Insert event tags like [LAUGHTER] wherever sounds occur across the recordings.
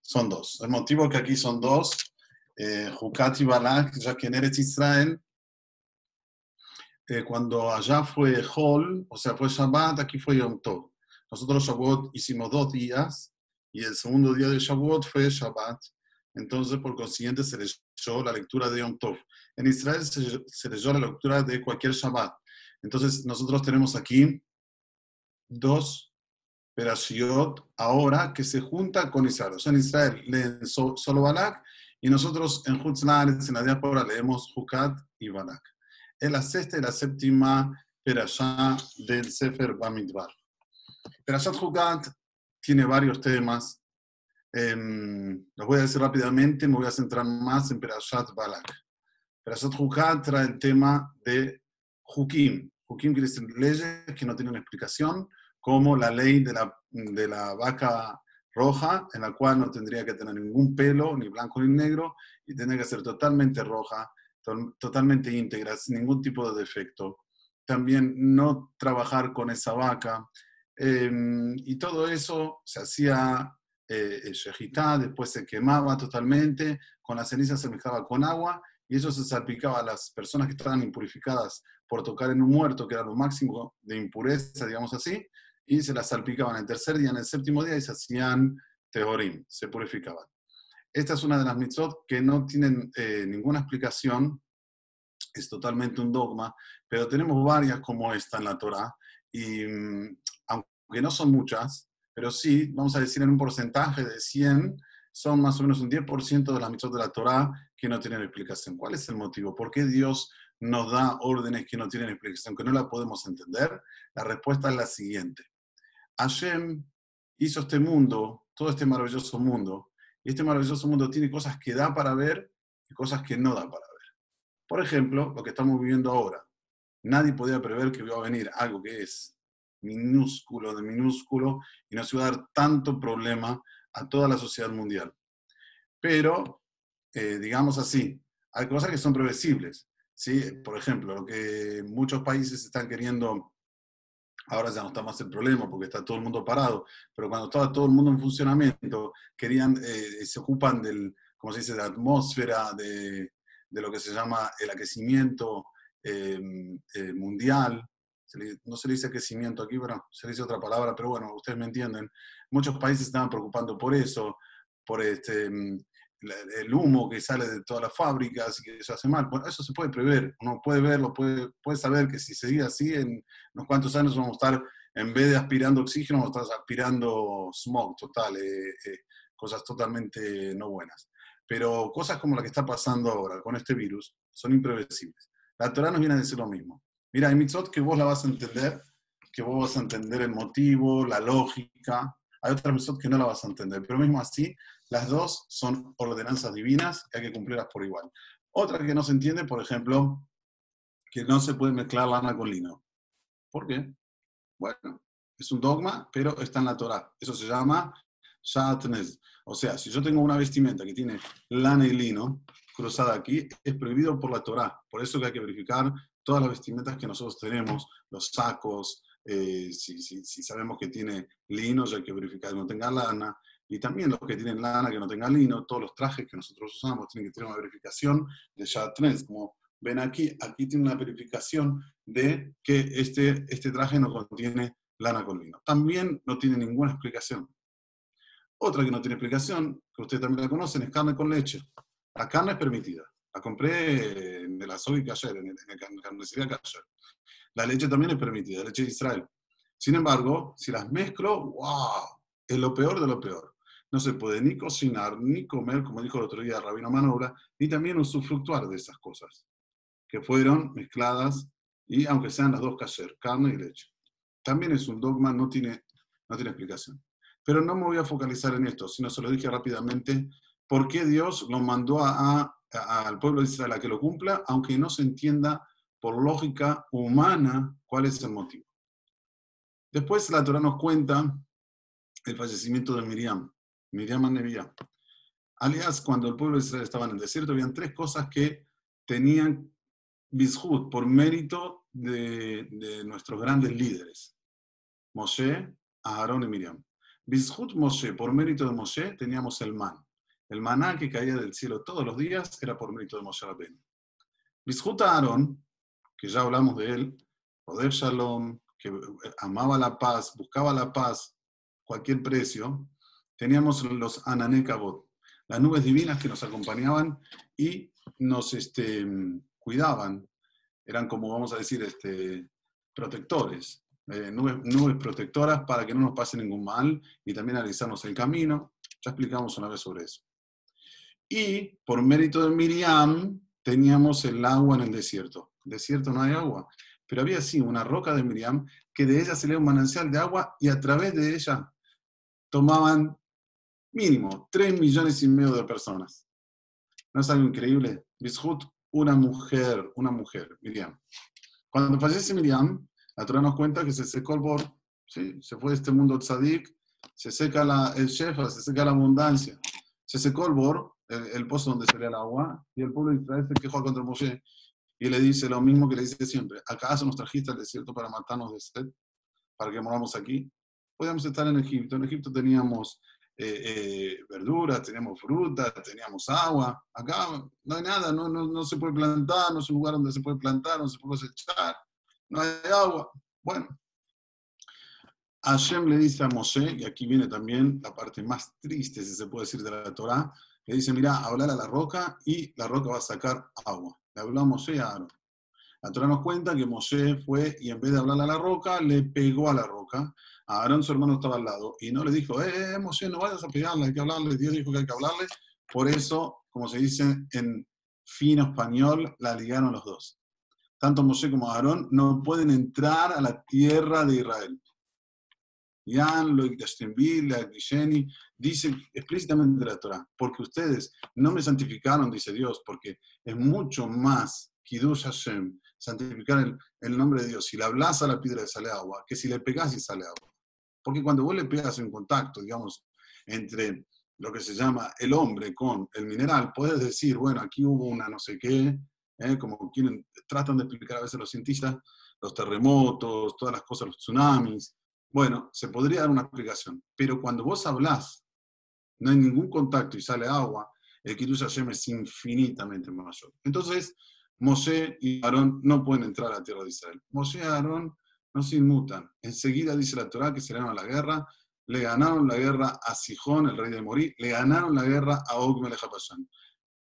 son dos. El motivo que aquí son dos, eh, y Balak, ya que en Eretz Israel, eh, cuando allá fue Hol, o sea, fue Shabbat, aquí fue Yom Tov. Nosotros Shavuot hicimos dos días y el segundo día de Shavuot fue Shabbat. Entonces, por consiguiente, se leyó la lectura de Yom Tov. En Israel se, se leyó la lectura de cualquier Shabbat. Entonces, nosotros tenemos aquí dos Perashiot ahora que se junta con Israel. O sea, en Israel leen solo Balak y nosotros en Hutzlaretz, en la diáspora, leemos Hukat y Balak. Es la sexta y la séptima Perashá del Sefer Bamidbar. Perashat Hukat tiene varios temas. Eh, los voy a decir rápidamente, me voy a centrar más en Perashat Balak. Perashat Hukat trae el tema de Hukim. Hukim quiere decir leyes que no tienen explicación como la ley de la, de la vaca roja, en la cual no tendría que tener ningún pelo, ni blanco ni negro, y tendría que ser totalmente roja, totalmente íntegra, sin ningún tipo de defecto. También no trabajar con esa vaca. Em, y todo eso se hacía eh, después se quemaba totalmente, con la ceniza se mezclaba con agua y eso se salpicaba a las personas que estaban impurificadas por tocar en un muerto, que era lo máximo de impureza, digamos así, y se las salpicaban el tercer día, en el séptimo día y se hacían teorim, se purificaban. Esta es una de las mitzvot que no tienen eh, ninguna explicación, es totalmente un dogma, pero tenemos varias como esta en la Torah, y mm, aunque no son muchas, pero sí, vamos a decir en un porcentaje de 100, son más o menos un 10% de las mitzvot de la Torah que no tienen explicación. ¿Cuál es el motivo? ¿Por qué Dios nos da órdenes que no tienen explicación, que no la podemos entender? La respuesta es la siguiente. Hashem hizo este mundo, todo este maravilloso mundo, y este maravilloso mundo tiene cosas que da para ver y cosas que no da para ver. Por ejemplo, lo que estamos viviendo ahora. Nadie podía prever que iba a venir algo que es minúsculo de minúsculo y nos iba a dar tanto problema a toda la sociedad mundial. Pero, eh, digamos así, hay cosas que son previsibles. ¿sí? Por ejemplo, lo que muchos países están queriendo Ahora ya no está más el problema porque está todo el mundo parado, pero cuando estaba todo el mundo en funcionamiento, querían, eh, se ocupan del, como se dice, de la atmósfera, de, de lo que se llama el aquecimiento em, eh, mundial. no se le dice aquecimiento aquí, bueno, se le dice otra palabra, pero bueno, ustedes me entienden. Muchos países estaban preocupando por eso, por este, em, el humo que sale de todas las fábricas y que eso hace mal. Bueno, eso se puede prever, uno puede verlo, puede, puede saber que si sigue así, en unos cuantos años vamos a estar, en vez de aspirando oxígeno, vamos a estar aspirando smog total, eh, eh, cosas totalmente no buenas. Pero cosas como la que está pasando ahora con este virus son imprevisibles. La Torah nos viene a decir lo mismo. Mira, hay mitzvot que vos la vas a entender, que vos vas a entender el motivo, la lógica. Hay otras mitzvot que no la vas a entender, pero mismo así las dos son ordenanzas divinas que hay que cumplirlas por igual. Otra que no se entiende, por ejemplo, que no se puede mezclar lana con lino. ¿Por qué? Bueno, es un dogma, pero está en la Torah. Eso se llama shatnez. O sea, si yo tengo una vestimenta que tiene lana y lino cruzada aquí, es prohibido por la Torah. Por eso que hay que verificar todas las vestimentas que nosotros tenemos, los sacos, eh, si, si, sabemos que tiene lino, ya hay que verificar que no tenga lana, y también los que tienen lana que no tengan lino, todos los trajes que nosotros usamos tienen que tener una verificación de SHA-3. Como ven aquí, aquí tiene una verificación de que este, este traje no contiene lana con lino. También no tiene ninguna explicación. Otra que no tiene explicación, que ustedes también la conocen, es carne con leche. La carne es permitida. La compré en la Soy Kasher, en, la carnicería Kasher. La leche también es permitida, leche de Israel. Sin embargo, si las mezclo, ¡wow! Es lo peor de lo peor no se puede ni cocinar, ni comer, como dijo el otro día Rabino Manobra, ni también usufructuar de esas cosas, que fueron mezcladas, y aunque sean las dos caser, carne y leche. También es un dogma, no tiene, no tiene explicación. Pero no me voy a focalizar en esto, sino se lo dije rápidamente, por qué Dios lo mandó a, al pueblo de Israel a que lo cumpla, aunque no se entienda por lógica humana cuál es el motivo. Después la Torah nos cuenta el fallecimiento de Miriam. Miriam Nevía. Alias, cuando el pueblo de Israel estaba en el desierto, habían tres cosas que tenían bishut por mérito de, nuestros grandes líderes, Moshe, Aarón y Miriam. Bishut Moshe, por mérito de Moshe, teníamos el man. El maná que caía del cielo todos los días era por mérito de Moshe Rabbeinu. Bishut Aaron, que ya hablamos de él, Poder Shalom, que amaba la paz, buscaba la paz, cualquier precio, teníamos los Ananekabot, las nubes divinas que nos acompañaban y nos este, cuidaban. Eran como, vamos a decir, este, protectores, eh, nubes, nubes, protectoras para que no nos pase ningún mal y también analizarnos el camino. Ya explicamos una vez sobre eso. Y por mérito de Miriam teníamos el agua en el desierto. El desierto no hay agua pero había sí una roca de Miriam que de ella salía un manancial de agua y a través de ella tomaban mínimo 3 millones y medio de personas. ¿No es algo increíble? Bishut, una mujer, una mujer, Miriam. Cuando fallece Miriam, la Torah nos cuenta que se secó el bor, ¿sí? se fue de este mundo tzadik, se seca la, el shefa, se seca la abundancia, se secó el bor, el, pozo donde salía el agua, y el pueblo de Israel se quejó contra Moshe y le dice lo mismo que le dice siempre, ¿acaso nos trajiste al desierto para matarnos de sed? ¿Para que moramos aquí? Podíamos estar en Egipto. En Egipto teníamos eh, eh, verduras, teníamos frutas, teníamos agua. Acá no hay nada, no, no, no, se puede plantar, no es un lugar donde se puede plantar, no se puede cosechar, no hay agua. Bueno, Hashem le dice a Moshe, y aquí viene también la parte más triste, si se puede decir, de la Torah, le dice, mira, hablar a la roca y la roca va a sacar agua le habló a Moshe a Aarón. La Torah nos cuenta que Moshe fue y en vez de hablarle a la roca, le pegó a la roca. A Aarón su hermano estaba al lado y no le dijo, eh, eh, Moshe, no vayas a pegarle, hay que hablarle. Dios dijo que hay que hablarle. Por eso, como se dice en fino español, la ligaron los dos. Tanto Moshe como Aarón no pueden entrar a la tierra de Israel. Jan, Loic de dice explícitamente la Torah, porque ustedes no me santificaron, dice Dios, porque es mucho más Kiddush Hashem, santificar el, el, nombre de Dios. Si le hablas a la piedra sale agua, que si le pegas y sale agua. Porque cuando vos le pegas en contacto, digamos, entre lo que se llama el hombre con el mineral, puedes decir, bueno, aquí hubo una no sé qué, ¿eh? como quieren, tratan de explicar a veces los cientistas, los terremotos, todas las cosas, los tsunamis, bueno, se podría dar una explicación, pero cuando vos hablás, no hay ningún contacto y sale agua, el Kiddush Hashem es infinitamente mayor. Entonces, Moshe y Aarón no pueden entrar a la tierra de Israel. Moshe y Aarón no se inmutan. Enseguida dice la Torah que se a la guerra, le ganaron la guerra a Sijón, el rey de Morí, le ganaron la guerra a Og Melech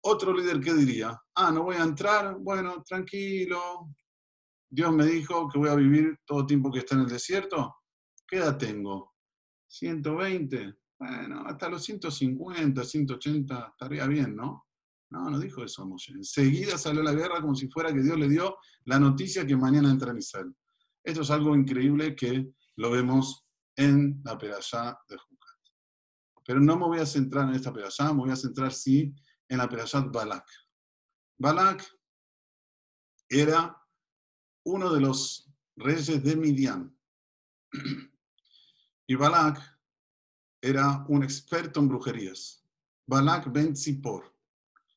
Otro líder que diría, ah, no voy a entrar, bueno, tranquilo, Dios me dijo que voy a vivir todo el tiempo que está en el desierto, ¿Qué edad tengo? 120. Bueno, hasta los 150, 180 estaría bien, ¿no? No, no dijo eso Moshe. Enseguida salió la guerra como si fuera que Dios le dio la noticia que mañana entra en Israel. Esto es algo increíble que lo vemos en la Perashá de Jucat. Pero no me voy a centrar en esta Perashá, me voy a centrar sí en la Perashá Balak. Balak era uno de los reyes de Midian. [CLEARS THROAT] Y Balak era un experto en brujerías. Balak ben Zippor.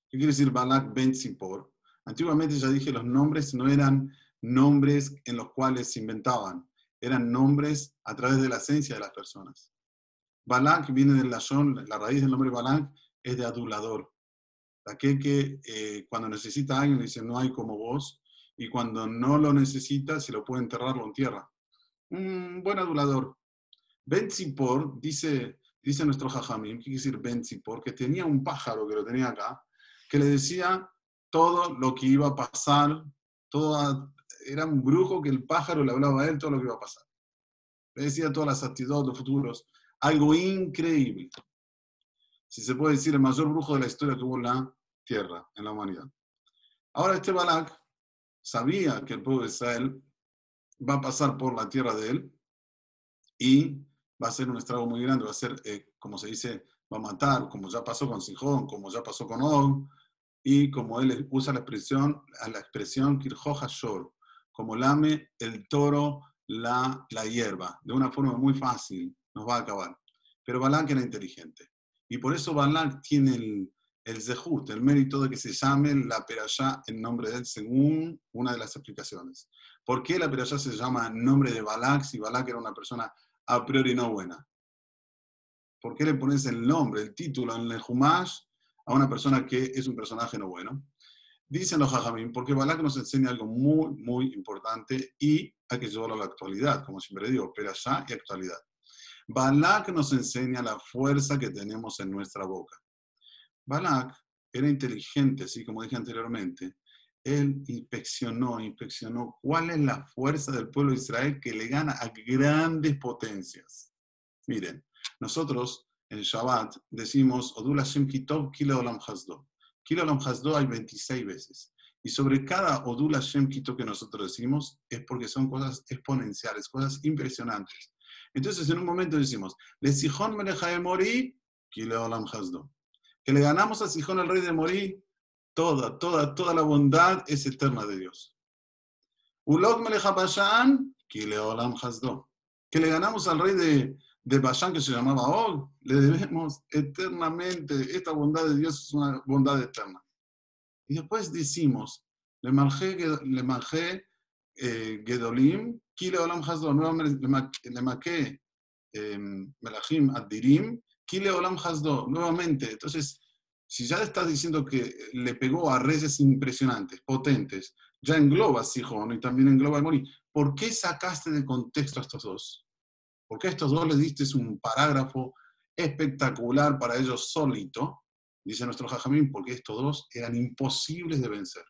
¿Qué quiere decir Balak ben Zippor? Antiguamente ya dije, los nombres no eran nombres en los cuales se inventaban, eran nombres a través de la esencia de las personas. Balak viene del Lashon, la raíz del nombre Balak es de adulador. Aquel que eh, cuando necesita a alguien le dice no hay como vos, y cuando no lo necesita, si lo puede enterrar, lo entierra. Un buen adulador. Ben dice, dice nuestro Jajamim, ¿qué quiere decir Ben Que tenía un pájaro que lo tenía acá, que le decía todo lo que iba a pasar, todo, era un brujo que el pájaro le hablaba a él todo lo que iba a pasar. Le decía todas las actitudes, los futuros. Algo increíble. Si se puede decir, el mayor brujo de la historia que hubo en la tierra, en la humanidad. Ahora este Balak sabía que el pueblo de Israel va a pasar por la tierra de él y va a ser un estrago muy grande, va a ser, eh, como se dice, va a matar, como ya pasó con Sijón, como ya pasó con Og, y como él usa la expresión, la expresión Shor, como lame el toro la, la hierba, de una forma muy fácil, nos va a acabar. Pero Balak era inteligente. Y por eso Balak tiene el, el zehut, el mérito de que se llame la perashá en nombre de él, según una de las explicaciones. ¿Por qué la perashá se llama en nombre de Balak si Balak era una persona a priori no buena. ¿Por qué le pones el nombre, el título en el Humash a una persona que es un personaje no bueno? Dicen los Jajamim, porque Balak nos enseña algo muy, muy importante y hay que llevarlo a la actualidad, como siempre digo, pero allá y actualidad. Balak nos enseña la fuerza que tenemos en nuestra boca. Balak era inteligente, así como dije anteriormente. Él inspeccionó, inspeccionó cuál es la fuerza del pueblo de Israel que le gana a grandes potencias. Miren, nosotros en Shabbat decimos, Odul Hashem Kitov, Kilo Olam Hasdo. Kilo Olam Hasdo hay 26 veces. Y sobre cada Odul Hashem Kitov que nosotros decimos es porque son cosas exponenciales, cosas impresionantes. Entonces en un momento decimos, Le de Mori, Kilo Olam Hasdo. Que le ganamos a Sijón el rey de Mori, toda, toda, toda la bondad es eterna de Dios. Que le ganamos al rey de de Bashan que se llamaba Og, le debemos eternamente, esta bondad de Dios es una bondad eterna. Y después decimos, le manjé eh, Gedolim, Kile Olam Hasdo, le maqué em, Melachim Adirim, Kile Olam Hasdo, nuevamente. Entonces, si ya estás diciendo que le pegó a reyes impresionantes, potentes, ya engloba a Sihon y también engloba a Mori, ¿por qué sacaste de contexto a estos dos? porque a estos dos les diste un parágrafo espectacular para ellos solito, dice nuestro Jajamín, porque estos dos eran imposibles de vencer.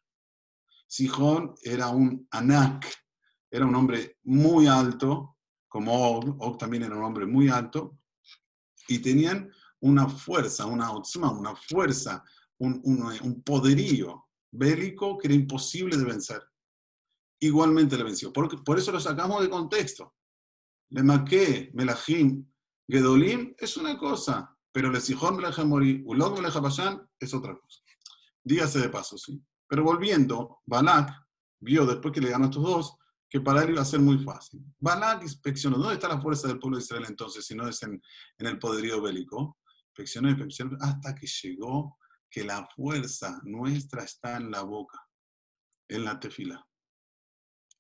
Sijón era un anak, era un hombre muy alto, como Og, Og también era un hombre muy alto, y tenían una fuerza, una una fuerza, un, un, poderío bélico que era imposible de vencer. Igualmente le venció. Por, por eso lo sacamos de contexto. Le maqué, melajim, gedolim es una cosa, pero le sijón melajim mori, ulog melajim es otra cosa. Dígase de paso, sí. Pero volviendo, Balak vio después que le ganó a estos dos que para él iba a ser muy fácil. Balak inspeccionó, ¿dónde está la fuerza del pueblo de Israel entonces, si no es en, en el poderío bélico? Inspeccionó, hasta que llegó que la fuerza nuestra está en la boca, en la tefila.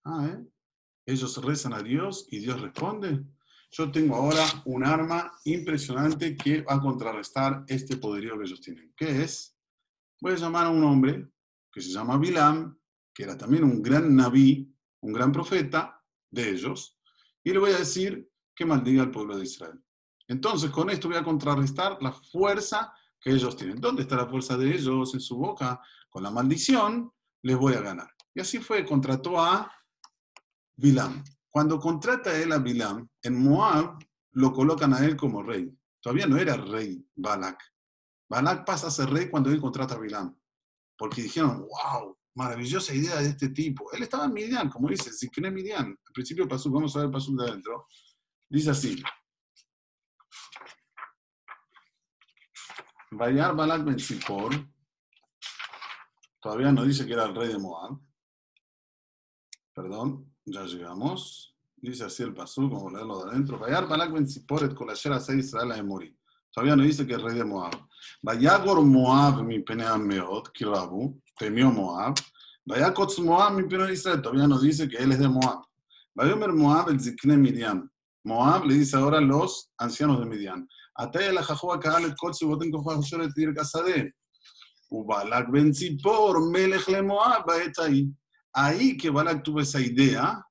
Ah, ¿eh? Ellos rezan a Dios y Dios responde. Yo tengo ahora un arma impresionante que va a contrarrestar este poderío que ellos tienen. ¿Qué es? Voy a llamar a un hombre que se llama Bilam, que era también un gran naví, un gran profeta de ellos, y le voy a decir que maldiga al pueblo de Israel. Entonces, con esto voy a contrarrestar la fuerza que ellos tienen. ¿Dónde está la fuerza de ellos? En su boca. Con la maldición les voy a ganar. Y así fue, contrató a Bilam. Cuando contrata él a Bilam, en Moab lo colocan a él como rey. Todavía no era rey Balak. Balak pasa a ser rey cuando él contrata a Bilam. Porque dijeron, wow, maravillosa idea de este tipo. Él estaba en Midian, como dice, si quiere Midian. Al principio pasó, vamos a ver el de adentro. Dice así. Bayar Balak Ben Todavía no dice que era el rey de Moab. Perdón. Ya llegamos. Dice así el pasú, como leerlo de adentro. Vayar Balak ben Ziporet con la Shera Israel a morir. Todavía no dice que es rey de Moab. Vayagor Moab mi penea meot, kirabu, temió Moab. Vayakotz Moab mi penea Israel. Todavía no dice que él es de Moab. Vayomer Moab el Zikne Midian. Moab le dice ahora los ancianos de Midian. Ataya la Jajua Kaal el Kotz y Boten Kofar Shoret Tir Kasade. Ubalak ben Zipor, Melech le Moab, ahí ahí que Balak tuvo esa idea,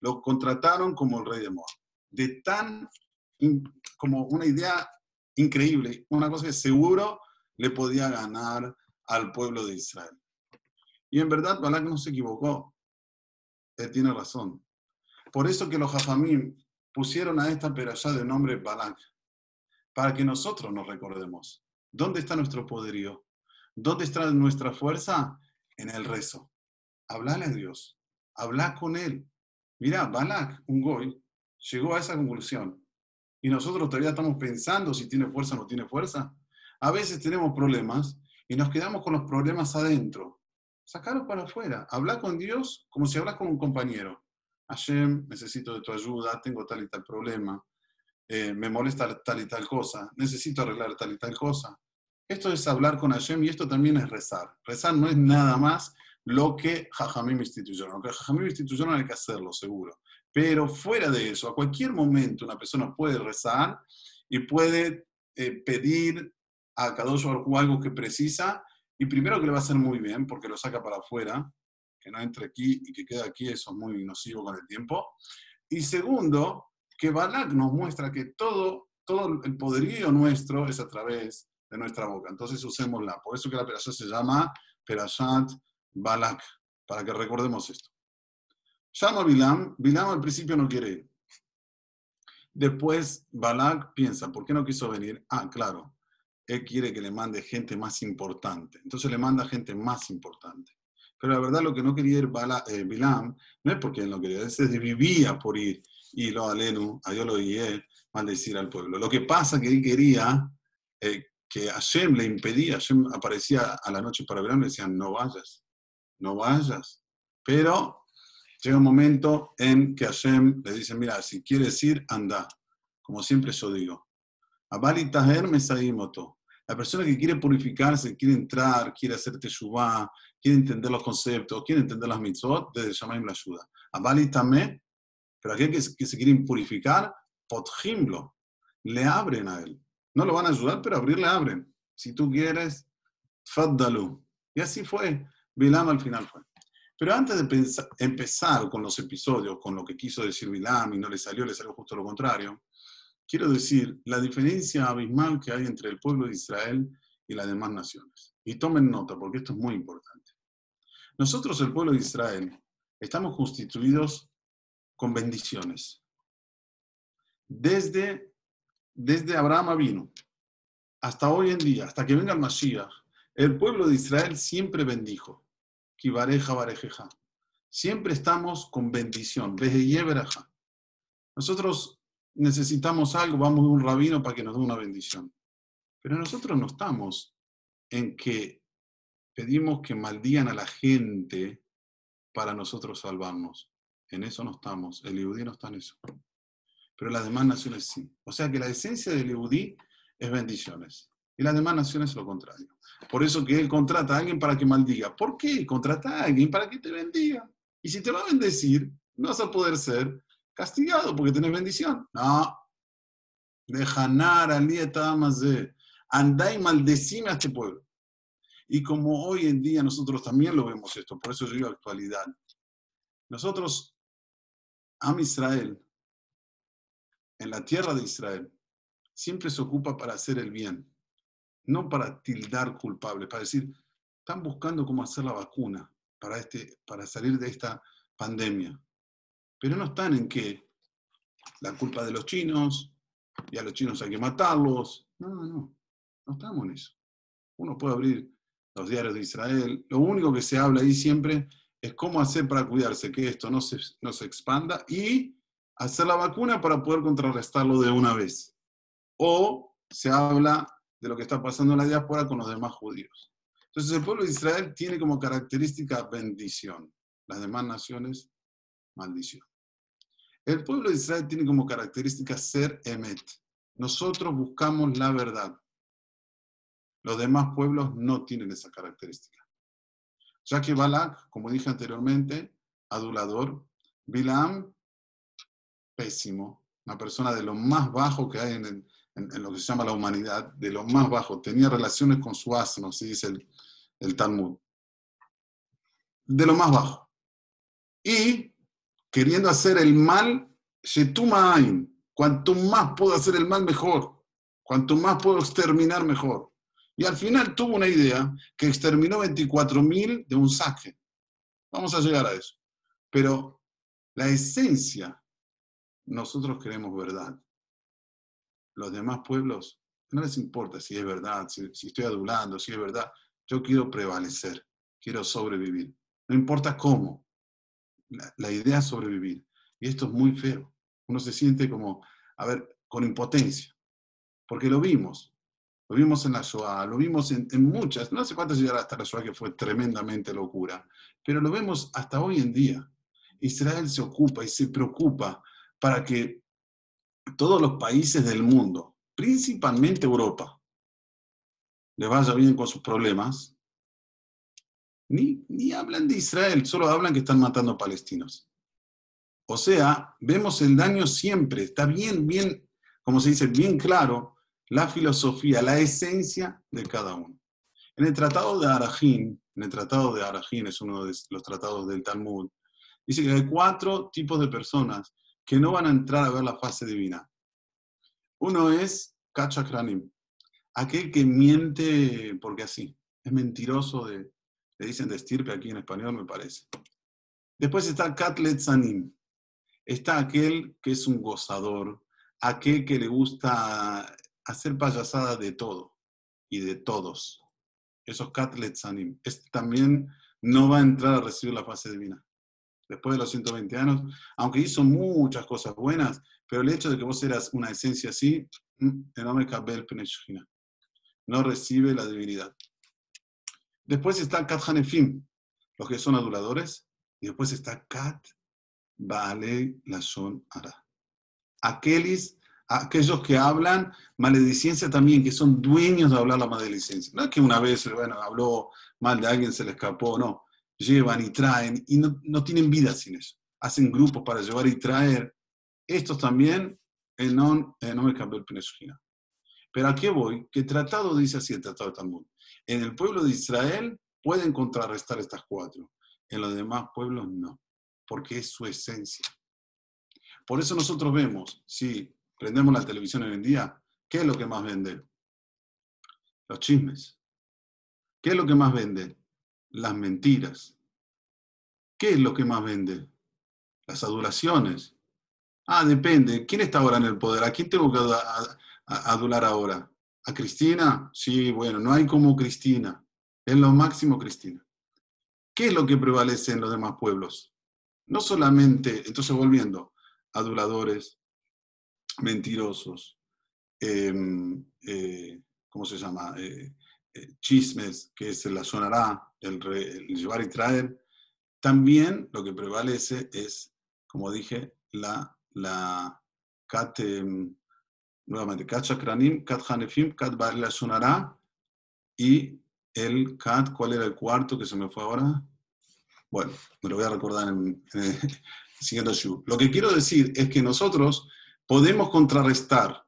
lo contrataron como el rey de Moab. De tan, como una idea increíble, una cosa que seguro le podía ganar al pueblo de Israel. Y en verdad Balak no se equivocó. Él tiene razón. Por eso que los Jafamim pusieron a esta perashá de nombre Balak, para que nosotros nos recordemos. ¿Dónde está nuestro poderío? ¿Dónde está nuestra fuerza? En el rezo. Hablale a Dios, habla con Él. Mira, Balak, un goy, llegó a esa conclusión. Y nosotros todavía estamos pensando si tiene fuerza o no tiene fuerza. A veces tenemos problemas y nos quedamos con los problemas adentro. Sacarlos para afuera. Habla con Dios como si hablas con un compañero. Hashem, necesito de tu ayuda, tengo tal y tal problema, eh, me molesta tal y tal cosa, necesito arreglar tal y tal cosa. Esto es hablar con Hashem y esto también es rezar. Rezar no es nada más lo que Jajamim instituyeron. Lo que Jajamim instituyeron hay que hacerlo, seguro. Pero fuera de eso, a cualquier momento una persona puede rezar y puede eh, pedir a Kadosh Baruj algo que precisa, y primero que le va a hacer muy bien, porque lo saca para afuera, que no entre aquí y que quede aquí, eso es muy nocivo con el tiempo. Y segundo, que Balak nos muestra que todo, todo el poderío nuestro es a través de nuestra boca. Entonces usémosla. Por eso que la perashat se llama Perashat Balak, para que recordemos esto. Llama a Bilam, Bilam al principio no quiere ir. Después Balak piensa, ¿por qué no quiso venir? Ah, claro, él quiere que le mande gente más importante. Entonces le manda gente más importante. Pero la verdad lo que no quería ir eh, Bilam no es porque él no quería, él vivía por ir y lo alenu, a Dios lo guié, maldecir al pueblo. Lo que pasa que él quería eh, que Hashem le impedía, Hashem aparecía a la noche para verano y le decían, no vayas, no vayas. Pero llega un momento en que Hashem le dice, mira, si quieres ir, anda. Como siempre yo digo. La persona que quiere purificarse, quiere entrar, quiere hacer teshuvah, quiere entender los conceptos, quiere entender las mitzvot, desde Shamaim la ayuda. Abali Tamé, pero aquel que, que se quiere purificar, potjimlo, le abren a él. No lo van a ayudar, pero abrir le abren. Si tú quieres, faddalu. Y así fue. Bilam al final fue. Pero antes de empezar con los episodios, con lo que quiso decir Bilam y no le salió, le salió justo lo contrario, quiero decir la diferencia abismal que hay entre el pueblo de Israel y las demás naciones. Y tomen nota, porque esto es muy importante. Nosotros, el pueblo de Israel, estamos constituidos con bendiciones. Desde, desde Abraham vino hasta hoy en día, hasta que venga el Mashiach, el pueblo de Israel siempre bendijo. Kibareja barejeja. Siempre estamos con bendición. Nosotros necesitamos algo, vamos a un rabino para que nos dé una bendición. Pero nosotros no estamos en que pedimos que maldigan a la gente para nosotros salvarnos. En eso no estamos. El Eudí no está en eso. Pero las demás naciones sí. O sea que la esencia del Eudí es bendiciones. Y las demás naciones lo contrario. Por eso que él contrata a alguien para que maldiga. ¿Por qué? Contrata a alguien para que te bendiga. Y si te va a bendecir, no vas a poder ser castigado porque tenés bendición. No. Deja nada al día andá y maldecime a este pueblo. Y como hoy en día nosotros también lo vemos esto, por eso yo digo actualidad. Nosotros Am Israel, en la tierra de Israel, siempre se ocupa para hacer el bien, no para tildar culpable, para decir, están buscando cómo hacer la vacuna para, este, para salir de esta pandemia. Pero no están en que la culpa de los chinos, y a los chinos hay que matarlos. No, no, no, no estamos en eso. Uno puede abrir los diarios de Israel, lo único que se habla ahí siempre es cómo hacer para cuidarse que esto no se, no se expanda y hacer la vacuna para poder contrarrestarlo de una vez. O se habla de lo que está pasando en la diáspora con los demás judíos. Entonces el pueblo de Israel tiene como característica bendición, las demás naciones maldición. El pueblo de Israel tiene como característica ser emet. Nosotros buscamos la verdad. Los demás pueblos no tienen esa característica. Ya que Balak, como dije anteriormente, adulador, Bilam, pésimo, una persona de lo más bajo que hay en, lo que se llama la humanidad, de lo más bajo, tenía relaciones con su asno, así dice el, Talmud, de lo más bajo. Y queriendo hacer el mal, cuanto más puedo hacer el mal, mejor. Cuanto más puedo exterminar, mejor. Y al final tuvo una idea que exterminó 24.000 de un saque. Vamos a llegar a eso. Pero la esencia, nosotros queremos verdad. Los demás pueblos, no les importa si es verdad, si, estoy adulando, si es verdad. Yo quiero prevalecer, quiero sobrevivir. No importa cómo. La, la idea es sobrevivir. Y esto es muy feo. Uno se siente como, a ver, con impotencia. Porque lo vimos. Lo vimos en la Shoah, lo vimos en, muchas, no sé cuántas llegar hasta la Shoah, que fue tremendamente locura, pero lo vemos hasta hoy en día. Israel se ocupa y se preocupa para que todos los países del mundo, principalmente Europa, le vaya bien con sus problemas. Ni, ni hablan de Israel, solo hablan que están matando palestinos. O sea, vemos el daño siempre, está bien, bien como se dice bien claro, la filosofía, la esencia de cada uno. En el tratado de Arajín, en el tratado de Arajín es uno de los tratados del Talmud, dice que hay cuatro tipos de personas que no van a entrar a ver la fase divina. Uno es Kachakranim, aquel que miente porque así, es mentiroso, de, le dicen de estirpe aquí en español, me parece. Después está Katlet Sanim, está aquel que es un gozador, aquel que le gusta hacer payasada de todo y de todos. Esos Katlet Sanim. Este también no va a entrar a recibir la fase divina. Después de los 120 años, aunque hizo muchas cosas buenas, pero el hecho de que vos eras una esencia así, mm, No recibe la divinidad. Después está Kat Hanefim, los que son aduladores. Y después está Kat Baale Lashon Ara. Aquelis, aquellos que hablan maledicencia también, que son dueños de hablar la maledicencia. No es que una vez, bueno, habló mal de alguien, se le escapó, no. Llevan y traen y no, no tienen vida sin eso. Hacen grupos para llevar y traer estos también el no, no me cambió el Pineshina. Pero ¿a qué voy? Que tratado dice así el tratado de Talmud. En el pueblo de Israel pueden contrarrestar estas cuatro. En los demás pueblos no, porque es su esencia. Por eso nosotros vemos, si prendemos la televisión hoy en día, ¿qué es lo que más vende? Los chismes. ¿Qué es lo que más vende? Las mentiras. ¿Qué es lo que más vende? Las adulaciones. Ah, depende. ¿Quién está ahora en el poder? ¿A quién tengo que adular ahora? ¿A Cristina? Sí, bueno, no hay como Cristina. Es lo máximo Cristina. ¿Qué es lo que prevalece en los demás pueblos? No solamente, entonces volviendo, aduladores, mentirosos, em, eh, ¿cómo se llama? Eh, eh, chismes, que es la sonará, el, el llevar y traer. También lo que prevalece es, como dije, la la Kat, em, nuevamente, Kat Chakranim, Kat Hanefim, Kat Barla Sunara y el Kat, ¿cuál era el cuarto que se me fue ahora? Bueno, me lo voy a recordar en, el [LAUGHS] siguiente show. Lo que quiero decir es que nosotros podemos contrarrestar,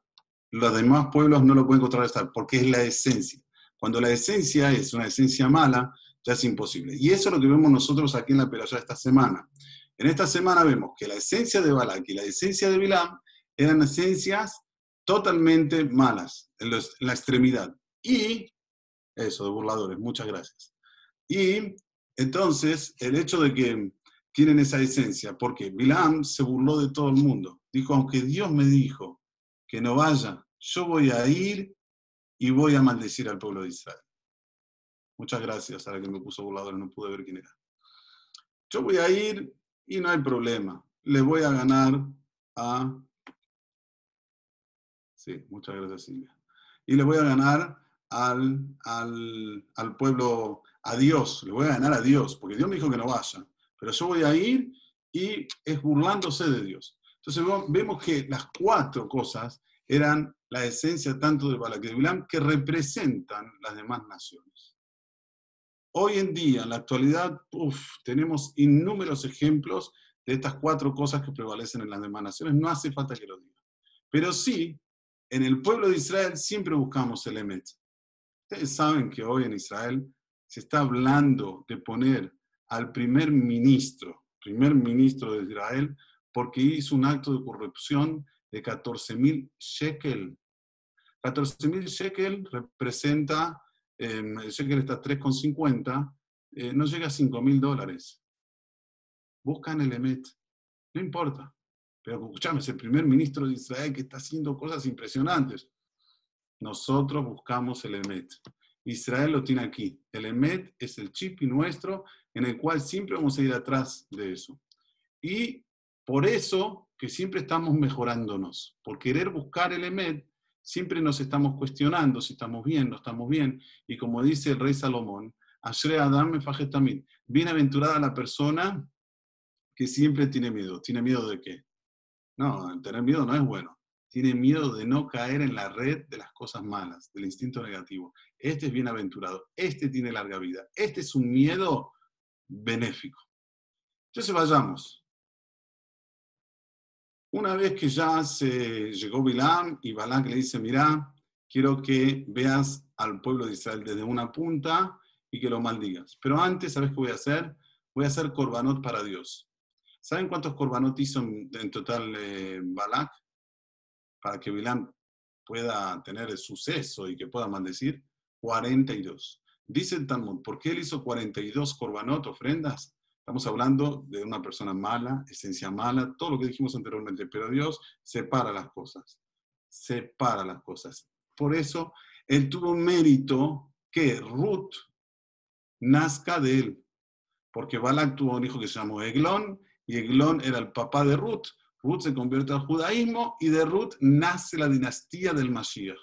los demás pueblos no lo pueden contrarrestar porque es la esencia. Cuando la esencia es una esencia mala, ya es imposible. Y eso es lo que vemos nosotros aquí en la Perashá esta semana. En esta semana vemos que la esencia de Balak y la esencia de Bilam eran esencias totalmente malas, en, la extremidad. Y, eso, de burladores, muchas gracias. Y entonces, el hecho de que tienen esa esencia, porque Bilam se burló de todo el mundo. Dijo, aunque Dios me dijo que no vaya, yo voy a ir y voy a maldecir al pueblo de Israel. Muchas gracias a la que me puso burlador, no pude ver quién era. Yo voy a ir y no hay problema. Le voy a ganar a... Sí, muchas gracias Silvia. Y le voy a ganar al, al, al pueblo, a Dios. Le voy a ganar a Dios, porque Dios me dijo que no vaya. Pero yo voy a ir y es burlándose de Dios. Entonces vemos que las cuatro cosas eran la esencia tanto de Balak de Bilam que representan las demás naciones. Hoy en día, en la actualidad, tenemos innúmeros ejemplos de estas cuatro cosas que prevalecen en las demás naciones. No hace falta que lo diga. Pero sí, en el pueblo de Israel siempre buscamos el Emet. Ustedes saben que hoy en Israel se está hablando de poner al primer ministro, primer ministro de Israel, porque hizo un acto de corrupción de 14 mil shekel. 14 mil shekel representa eh, sé que está 3,50, eh, no llega a 5 mil dólares. Buscan el EMET, no importa. Pero escúchame, es el primer ministro de Israel que está haciendo cosas impresionantes. Nosotros buscamos el EMET. Israel lo tiene aquí. El EMET es el chip nuestro en el cual siempre vamos a ir atrás de eso. Y por eso que siempre estamos mejorándonos. Por querer buscar el EMET, siempre nos estamos cuestionando si estamos bien, no estamos bien. Y como dice el rey Salomón, Ashre Adam también. Bienaventurada la persona que siempre tiene miedo. ¿Tiene miedo de qué? No, tener miedo no es bueno. Tiene miedo de no caer en la red de las cosas malas, del instinto negativo. Este es bienaventurado. Este tiene larga vida. Este es un miedo benéfico. Entonces vayamos. Una vez que ya se llegó Bilam y Balak le dice, mira, quiero que veas al pueblo de Israel desde una punta y que lo maldigas. Pero antes, ¿sabes qué voy a hacer? Voy a hacer korbanot para Dios. ¿Saben cuántos korbanot hizo en, total eh, Balak? Para que Bilam pueda tener el suceso y que pueda maldecir. 42. Dice el Talmud, ¿por qué él hizo 42 korbanot, ofrendas? Estamos hablando de una persona mala, esencia mala, todo lo que dijimos anteriormente, pero Dios separa las cosas, separa las cosas. Por eso, él tuvo mérito que Ruth nazca de él, porque Balak tuvo un hijo que se llamó Eglón, y Eglón era el papá de Ruth. Ruth se convierte al judaísmo y de Ruth nace la dinastía del Mashiach.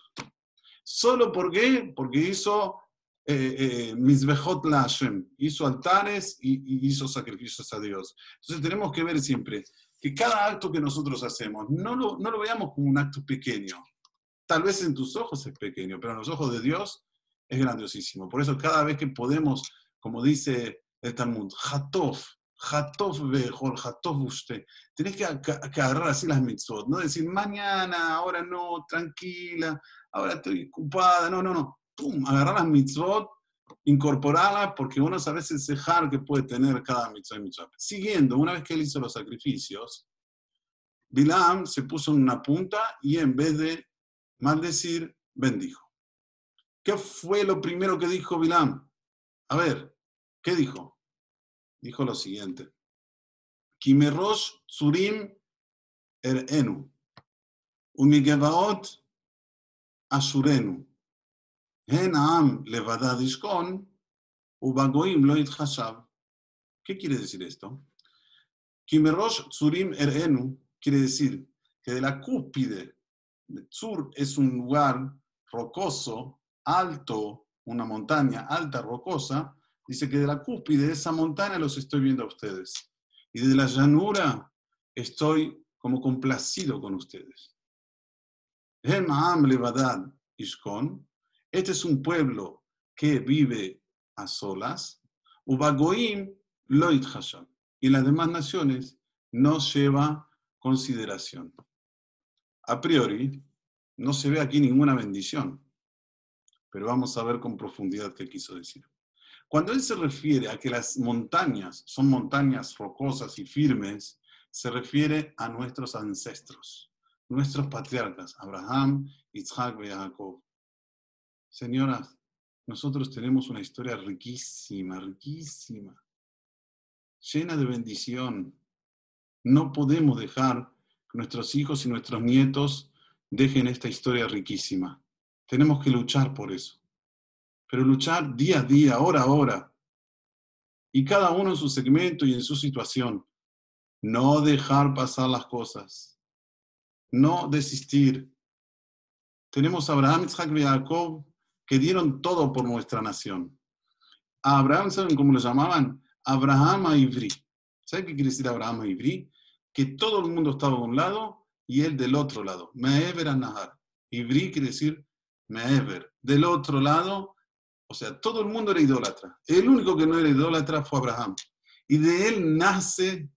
¿Solo por qué? Porque hizo eh, eh, la Hashem, hizo altares y, hizo sacrificios a Dios. Entonces tenemos que ver siempre que cada acto que nosotros hacemos, no lo, no lo veamos como un acto pequeño. Tal vez en tus ojos es pequeño, pero en los ojos de Dios es grandiosísimo. Por eso cada vez que podemos, como dice el Talmud, Hatov, Hatov Behol, Hatov usted, tenés que, agarrar así las mitzvot, no decir mañana, ahora no, tranquila, ahora estoy ocupada, no, no, no pum, agarrar las mitzvot, incorporarlas, porque uno sabe ese cejar que puede tener cada mitzvot y mitzvot. Siguiendo, una vez que él hizo los sacrificios, Bilam se puso en una punta y en vez de maldecir, bendijo. ¿Qué fue lo primero que dijo Bilam? A ver, ¿qué dijo? Dijo lo siguiente. Kimerosh Tzurim Erenu. Umigevaot ¿Qué quiere decir esto? Erenu quiere decir que de la cúspide, Tzur es un lugar rocoso, alto, una montaña alta, rocosa, dice que de la cúspide de esa montaña los estoy viendo a ustedes. Y de la llanura estoy como complacido con ustedes. Levadad Ishkon, este es un pueblo que vive a solas. Ubagoim loit hasham. Y las demás naciones no lleva consideración. A priori, no se ve aquí ninguna bendición, pero vamos a ver con profundidad qué quiso decir. Cuando él se refiere a que las montañas son montañas rocosas y firmes, se refiere a nuestros ancestros, nuestros patriarcas, Abraham, Isaac y Jacob. Señoras, nosotros tenemos una historia riquísima, riquísima, llena de bendición. No podemos dejar que nuestros hijos y nuestros nietos dejen esta historia riquísima. Tenemos que luchar por eso. Pero luchar día a día, hora a hora. Y cada uno en su segmento y en su situación. No dejar pasar las cosas. No desistir. Tenemos a Abraham, Isaac y Jacob que dieron todo por nuestra nación. A Abraham, ¿saben cómo lo llamaban? Abraham Ivri. ¿Saben qué quiere decir Abraham Ivri? Que todo el mundo estaba de un lado y él del otro lado. Me'ever Nahar. Ivri quiere decir Me'ever. Del otro lado, o sea, todo el mundo era idólatra. El único que no era idólatra fue Abraham. Y de él nace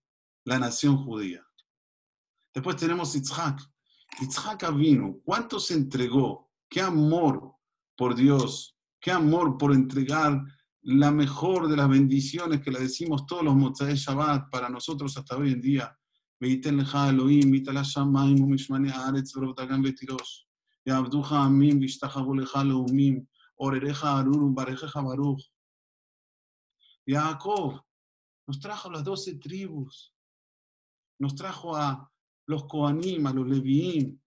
la nación judía. Después tenemos Yitzhak. Yitzhak vino. ¿Cuánto se entregó? ¿Qué amor por Dios, qué amor por entregar la mejor de las bendiciones que le decimos todos los Motzai Shabbat para nosotros hasta hoy en día. ואיתן לך אלוהים, ויתל השמיים ומשמני הארץ ורבותגם ותירוש. יעבדוך עמים וישתחוו לך לאומים, עורריך ארור וברכך ברוך. Jacob nos trajo las doce tribus, nos trajo a los Koanim, a los Leviim,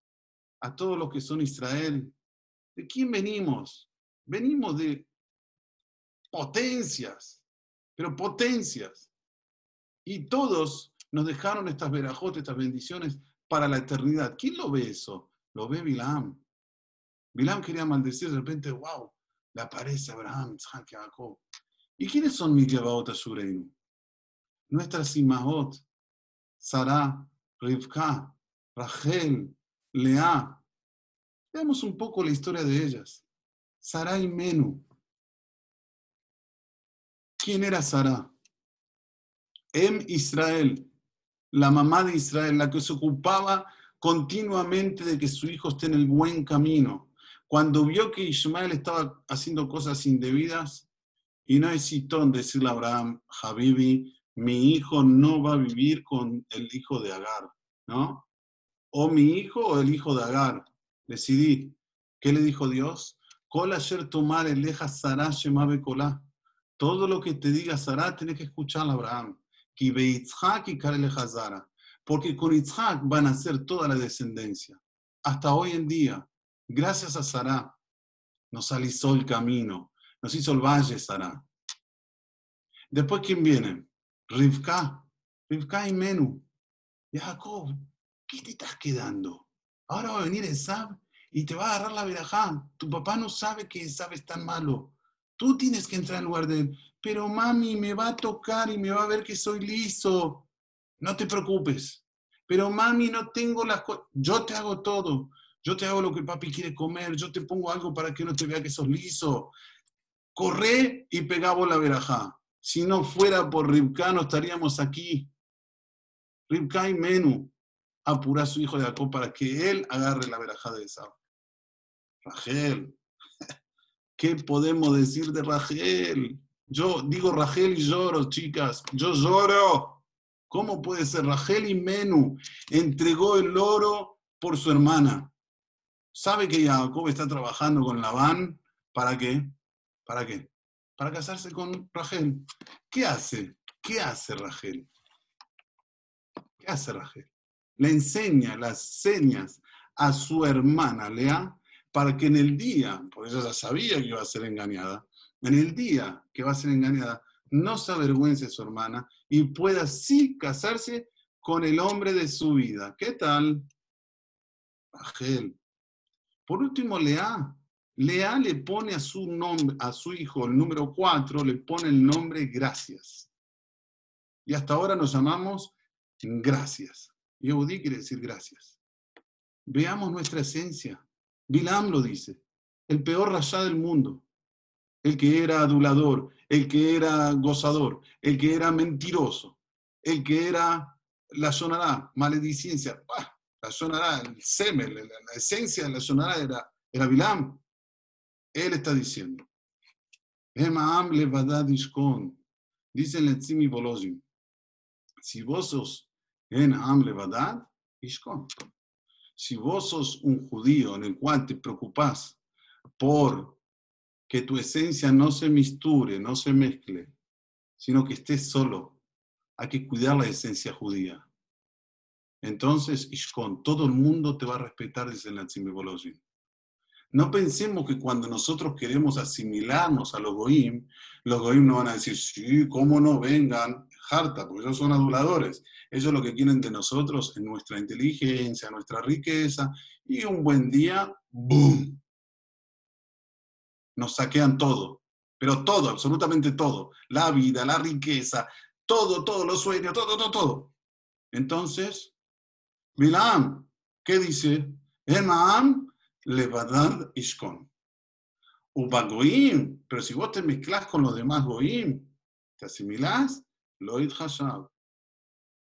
a todos los que son Israel, ¿De quién venimos? Venimos de potencias, pero potencias. Y todos nos dejaron estas verajotes, estas bendiciones para la eternidad. ¿Quién lo ve eso? Lo ve Bilam. Bilam quería maldecir, de repente, wow, le aparece Abraham, Isaac, Jacob. ¿Y quiénes son mis Yabaot Ashureinu? Nuestras Imahot, Sarah, Rivka, Rachel, Lea, Veamos un poco la historia de ellas. Sarah y Menú. ¿Quién era Sarah? Em Israel, la mamá de Israel, la que se ocupaba continuamente de que su hijo esté en el buen camino. Cuando vio que Ismael estaba haciendo cosas indebidas, y no hesitó en decirle a Abraham, Habibi, mi hijo no va a vivir con el hijo de Agar, ¿no? O mi hijo o el hijo de Agar. Decidí. ¿Qué le dijo Dios? tomar el Sarah Shemabe Todo lo que te diga Sarah, tienes que escuchar a Abraham. Porque con Yitzhak van a ser toda la descendencia. Hasta hoy en día, gracias a Sarah, nos alisó el camino, nos hizo el valle Sarah. Después, ¿quién viene? Rivka, Rivka y Menú. Jacob, ¿qué te estás quedando? Ahora va a venir Esab y te va a agarrar la verajá. Tu papá no sabe que Esab es tan malo. Tú tienes que entrar en lugar de él. Pero mami, me va a tocar y me va a ver que soy liso. No te preocupes. Pero mami, no tengo las cosas. Yo te hago todo. Yo te hago lo que papi quiere comer. Yo te pongo algo para que no te vea que sos liso. Corre y pegamos la verajá. Si no fuera por Ribka, no estaríamos aquí. Ribka y Menú apura a su hijo Jacob para que él agarre la verajá de esa. Rachel. [LAUGHS] ¿Qué podemos decir de Rachel? Yo digo Rachel y lloro, chicas. Yo lloro. ¿Cómo puede ser? Rachel y Menú entregó el oro por su hermana. ¿Sabe que Jacob está trabajando con Labán? ¿Para qué? ¿Para qué? Para casarse con Rachel. ¿Qué hace? ¿Qué hace Rachel? ¿Qué hace Rachel? Le enseña las señas a su hermana Lea para que en el día, porque ella ya sabía que iba a ser engañada, en el día que va a ser engañada, no se avergüence su hermana y pueda sí casarse con el hombre de su vida. ¿Qué tal? Rachel. Por último, Lea. Lea le pone a su, nombre, a su hijo, el número 4, le pone el nombre Gracias. Y hasta ahora nos llamamos Gracias. Yehudi quiere decir gracias. Veamos nuestra esencia. Bilam lo dice, el peor rayá del mundo, el que era adulador, el que era gozador, el que era mentiroso, el que era la sonará, maledicencia. la sonará, el semen, la, esencia de la sonará era, era Bilam. Él está diciendo, Emaam levadad dice el Netzimi Bolozim, si vos en Am levadad, ishkon. Si vos sos un judío en el cual te preocupás por que tu esencia no se misture, no se mezcle, sino que estés solo, hay que cuidar la esencia judía. Entonces, Ishkon, todo el mundo te va a respetar, dice el Natsimi No pensemos que cuando nosotros queremos asimilarnos a los Goim, los Goim no van a decir, sí, cómo no, vengan, harta, porque ellos son aduladores. Ellos lo que quieren de nosotros es nuestra inteligencia, nuestra riqueza, y un buen día, ¡boom! Nos saquean todo, pero todo, absolutamente todo. La vida, la riqueza, todo, todo, los sueños, todo, todo, todo. Entonces, Bilam, ¿qué dice? Emaam levadad ishkon. Ubagoim, pero si vos te mezclas con los demás goim, te asimilás, Loid Hashab.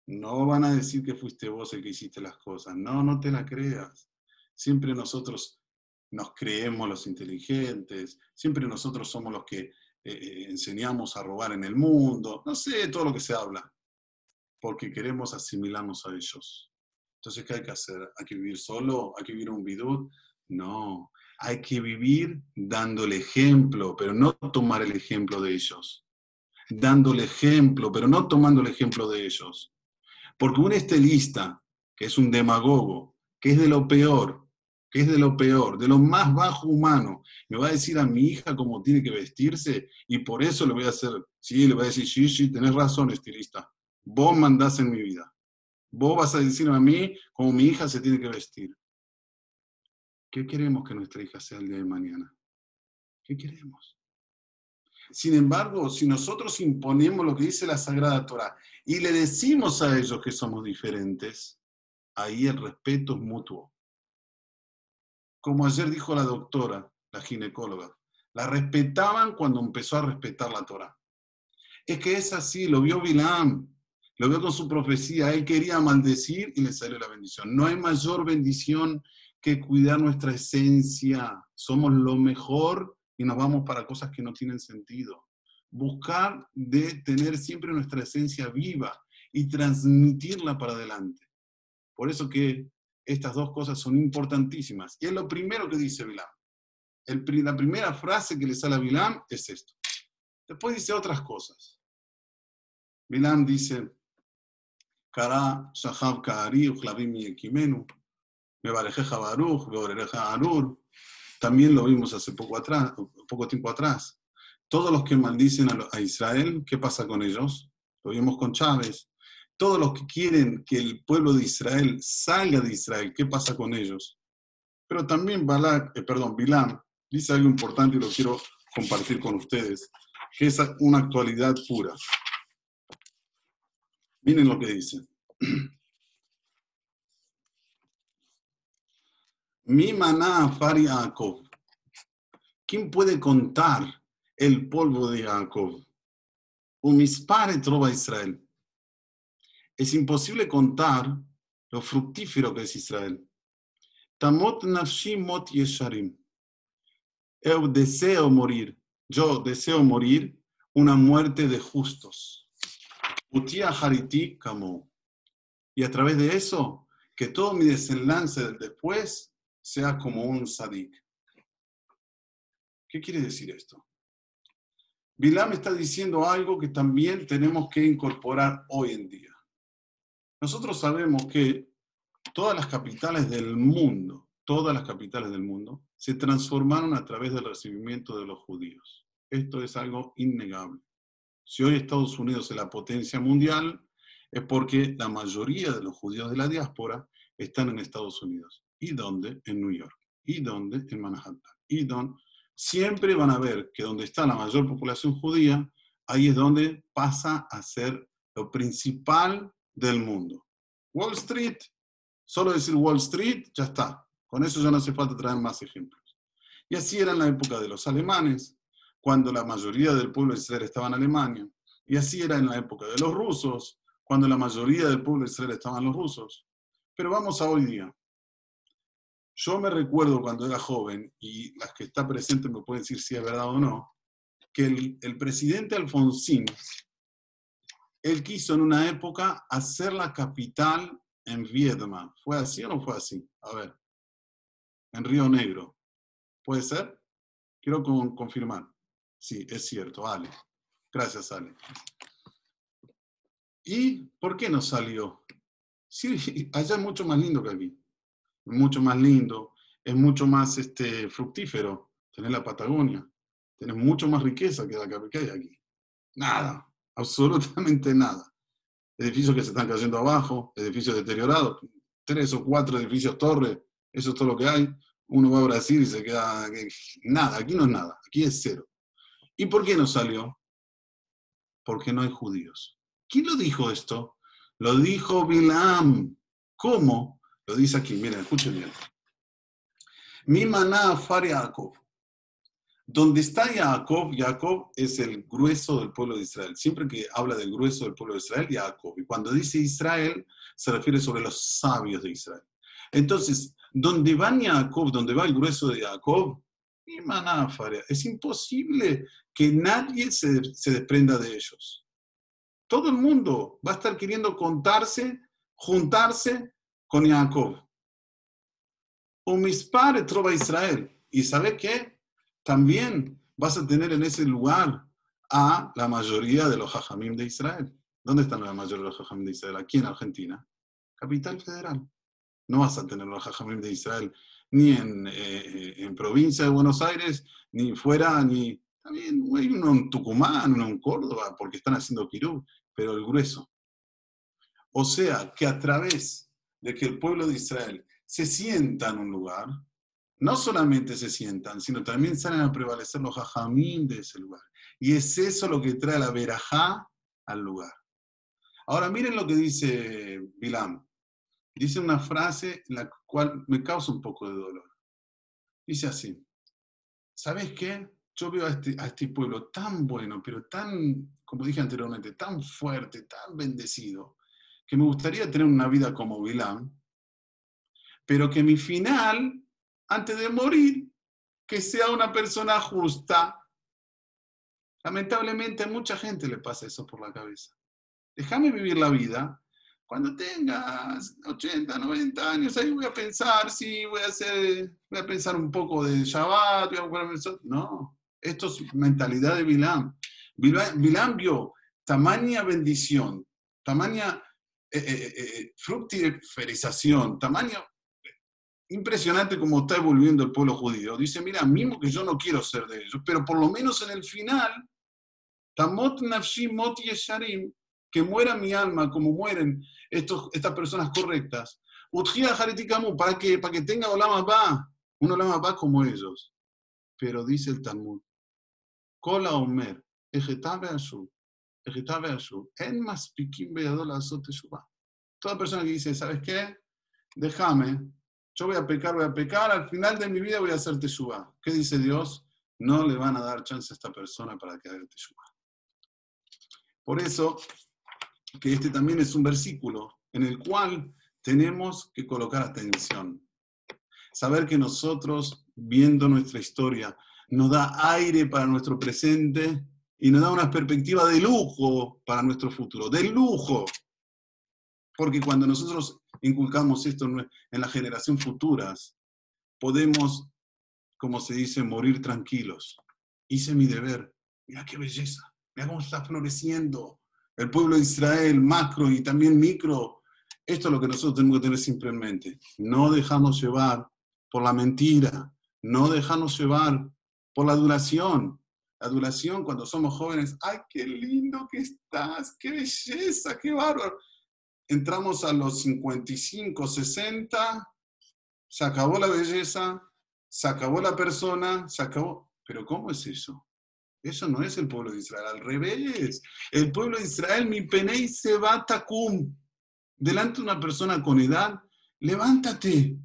No van a decir que fuiste vos el que hiciste las cosas. No, no te la creas. Siempre nosotros nos creemos los inteligentes, siempre nosotros somos los que eh, eh, enseñamos a robar en el mundo, no sé, todo lo que se habla, porque queremos asimilarnos a ellos. Entonces, ¿qué hay que hacer? ¿Hay que vivir solo? ¿Hay que vivir un bidut? No, hay que vivir dando el ejemplo, pero no tomar el ejemplo de ellos dándole ejemplo, pero no tomando el ejemplo de ellos. Porque un estelista, que es un demagogo, que es de lo peor, que es de lo peor, de lo más bajo humano, me va a decir a mi hija cómo tiene que vestirse y por eso le voy a hacer, sí, le voy a decir, sí, sí, tenés razón, estilista, vos mandás en mi vida. Vos vas a decirme a mí cómo mi hija se tiene que vestir. ¿Qué queremos que nuestra hija sea el día de mañana? ¿Qué queremos? Sin embargo, si nosotros imponemos lo que dice la Sagrada Torah y le decimos a ellos que somos diferentes, ahí el respeto es mutuo. Como ayer dijo la doctora, la ginecóloga, la respetaban cuando empezó a respetar la Torah. Es que es así, lo vio Bilam, Lo veo con su profecía. Él quería maldecir y le salió la bendición. No hay mayor bendición que cuidar nuestra esencia. Somos lo mejor y nos vamos para cosas que no tienen sentido. Buscar de tener siempre nuestra esencia viva y transmitirla para adelante. Por eso que estas dos cosas son importantísimas. Y es lo primero que dice Bilam. la primera frase que le sale a Bilam es esto. Después dice otras cosas. Bilam dice, Kara, Shahab Kaari, Uchlavim Ekimenu, Mebarejeja Baruch, Arur. También lo vimos hace poco, atrás, poco tiempo atrás. Todos los que maldicen a Israel, ¿qué pasa con ellos? Lo vimos con Chávez. Todos los que quieren que el pueblo de Israel salga de Israel, ¿qué pasa con ellos? Pero también Balak, eh, perdón, Bilam dice algo importante y lo quiero compartir con ustedes, que es una actualidad pura. Miren lo que dice. [CLEARS THROAT] Mi maná Fari Yaakov. ¿Quién puede contar el polvo de Jacob? Un mispare trova Israel. Es imposible contar lo fructífero que es Israel. Tamot nafshi mot yesharim. Eu deseo morir. Yo deseo morir una muerte de justos. Utia hariti kamo y a través de eso, que todo mi desenlace después sea como un sadik. ¿Qué quiere decir esto? Bilam está diciendo algo que también tenemos que incorporar hoy en día. Nosotros sabemos que todas las capitales del mundo, todas las capitales del mundo, se transformaron a través del recibimiento de los judíos. Esto es algo innegable. Si hoy Estados Unidos es la potencia mundial, es porque la mayoría de los judíos de la diáspora están en Estados Unidos. ¿Y dónde? En New York. ¿Y dónde? En Manhattan. ¿Y dónde? Siempre van a ver que donde está la mayor población judía, ahí es donde pasa a ser lo principal del mundo. Wall Street, solo decir Wall Street, ya está. Con eso ya no hace falta traer más ejemplos. Y así era en la época de los alemanes, cuando la mayoría del pueblo de Israel estaba en Alemania. Y así era en la época de los rusos, cuando la mayoría del pueblo de Israel estaban los rusos. Pero vamos a hoy día. Yo me recuerdo cuando era joven, y las que están presentes me pueden decir si es verdad o no, que el, presidente Alfonsín, él quiso en una época hacer la capital en Viedma. ¿Fue así o no fue así? A ver. En Río Negro. ¿Puede ser? Quiero confirmar. Sí, es cierto, Ale. Gracias, Ale. ¿Y por qué no salió? Sí, [LAUGHS] allá es mucho más lindo que aquí. Mucho más lindo, es mucho más este, fructífero tener la Patagonia. Tienes mucho más riqueza que la que hay aquí. Nada, [LAUGHS] absolutamente nada. Edificios que se están cayendo abajo, edificios deteriorados, tres o cuatro edificios torres, eso es todo lo que hay. Uno va a Brasil y se queda. Nada, aquí no es nada, aquí es cero. ¿Y por qué no salió? Porque no hay judíos. ¿Quién lo dijo esto? Lo dijo Bilam. ¿Cómo? Lo dice aquí, miren, escuchen bien. Mi maná far Jacob. Donde está Jacob, Jacob es el grueso del pueblo de Israel. Siempre que habla del grueso del pueblo de Israel, Jacob. Y cuando dice Israel, se refiere sobre los sabios de Israel. Entonces, donde va Jacob, donde va el grueso de Jacob. Es imposible que nadie se, se desprenda de ellos. Todo el mundo va a estar queriendo contarse, juntarse con Jacob. O mis padres trova Israel. ¿Y sabe qué? También vas a tener en ese lugar a la mayoría de los hajamim de Israel. ¿Dónde están la mayoría de los hajamim de Israel? Aquí en Argentina. Capital federal. No vas a tener los hajamim de Israel ni en, eh, en provincia de Buenos Aires, ni fuera, ni... También hay uno en Tucumán, uno en Córdoba, porque están haciendo Kirú pero el grueso. O sea, que a través de que el pueblo de Israel se sienta en un lugar, no solamente se sientan, sino también salen a prevalecer los hajamín de ese lugar. Y es eso lo que trae la verajá al lugar. Ahora miren lo que dice Bilam. Dice una frase en la cual me causa un poco de dolor. Dice así, ¿sabes qué? yo veo a este, a este pueblo tan bueno, pero tan, como dije anteriormente, tan fuerte, tan bendecido, que me gustaría tener una vida como Bilam, pero que mi final, antes de morir, que sea una persona justa. Lamentablemente a mucha gente le pasa eso por la cabeza. Déjame vivir la vida. Cuando tengas 80, 90 años, ahí voy a pensar, sí, voy a hacer, voy a pensar un poco de Shabbat, No, esto es mentalidad de Bilam. Bilam vio tamaña bendición, tamaña eh, eh, eh, fructiferización, tamaño impresionante como está evolviendo el pueblo judío. Dice, mira, mismo que yo no quiero ser de ellos, pero por lo menos en el final, tamot nafshi mot yesharim, que muera mi alma como mueren estos, estas personas correctas. ¿para que Para que tenga olama va, un olama como ellos. Pero dice el Talmud, Kola Omer, Ejetabe Ashu, En azote Toda persona que dice, ¿sabes qué? Déjame, yo voy a pecar, voy a pecar, al final de mi vida voy a hacer teshuva. ¿Qué dice Dios? No le van a dar chance a esta persona para que haga teshuva. Por eso, que este también es un versículo en el cual tenemos que colocar atención. Saber que nosotros, viendo nuestra historia, nos da aire para nuestro presente y nos da una perspectiva de lujo para nuestro futuro, de lujo. Porque cuando nosotros inculcamos esto en las generaciones futuras, podemos, como se dice, morir tranquilos. Hice mi deber. Mira qué belleza. Mira cómo está floreciendo el pueblo de Israel, macro y también micro. Esto es lo que nosotros tenemos que tener siempre en mente. No dejarnos llevar por la mentira. No dejarnos llevar por la adulación. La adulación cuando somos jóvenes, ¡ay, qué lindo que estás! ¡Qué belleza! ¡Qué bárbaro! entramos a los 55, 60, se acabó la belleza, se acabó la persona, se acabó. Pero ¿cómo es eso? Eso no es el pueblo de Israel, al revés. El pueblo de Israel, mi penei se va tacum. Delante de una persona con edad, levántate.